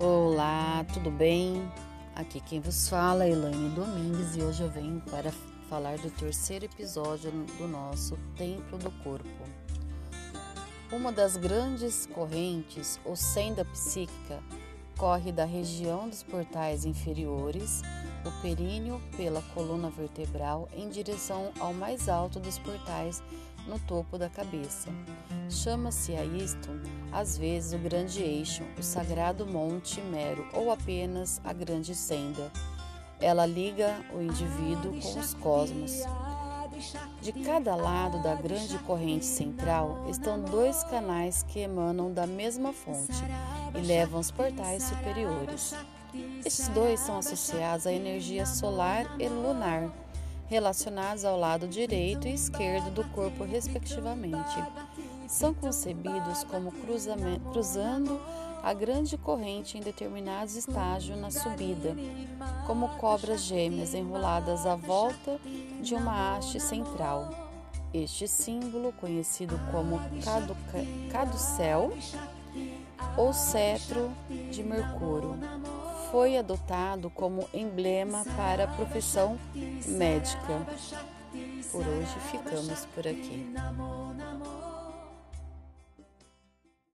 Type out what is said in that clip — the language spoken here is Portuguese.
Olá, tudo bem? Aqui quem vos fala é Elaine Domingues e hoje eu venho para falar do terceiro episódio do nosso Templo do Corpo. Uma das grandes correntes, ou senda psíquica, corre da região dos portais inferiores, o períneo pela coluna vertebral em direção ao mais alto dos portais no topo da cabeça. Chama-se a isto, às vezes, o grande eixo, o sagrado Monte Mero ou apenas a grande senda. Ela liga o indivíduo com os cosmos. De cada lado da grande corrente central estão dois canais que emanam da mesma fonte e levam aos portais superiores. Estes dois são associados à energia solar e lunar relacionados ao lado direito e esquerdo do corpo, respectivamente. São concebidos como cruzando a grande corrente em determinados estágios na subida, como cobras gêmeas enroladas à volta de uma haste central. Este símbolo, conhecido como caducel ou cetro de Mercúrio, foi adotado como emblema para a profissão médica. Por hoje ficamos por aqui.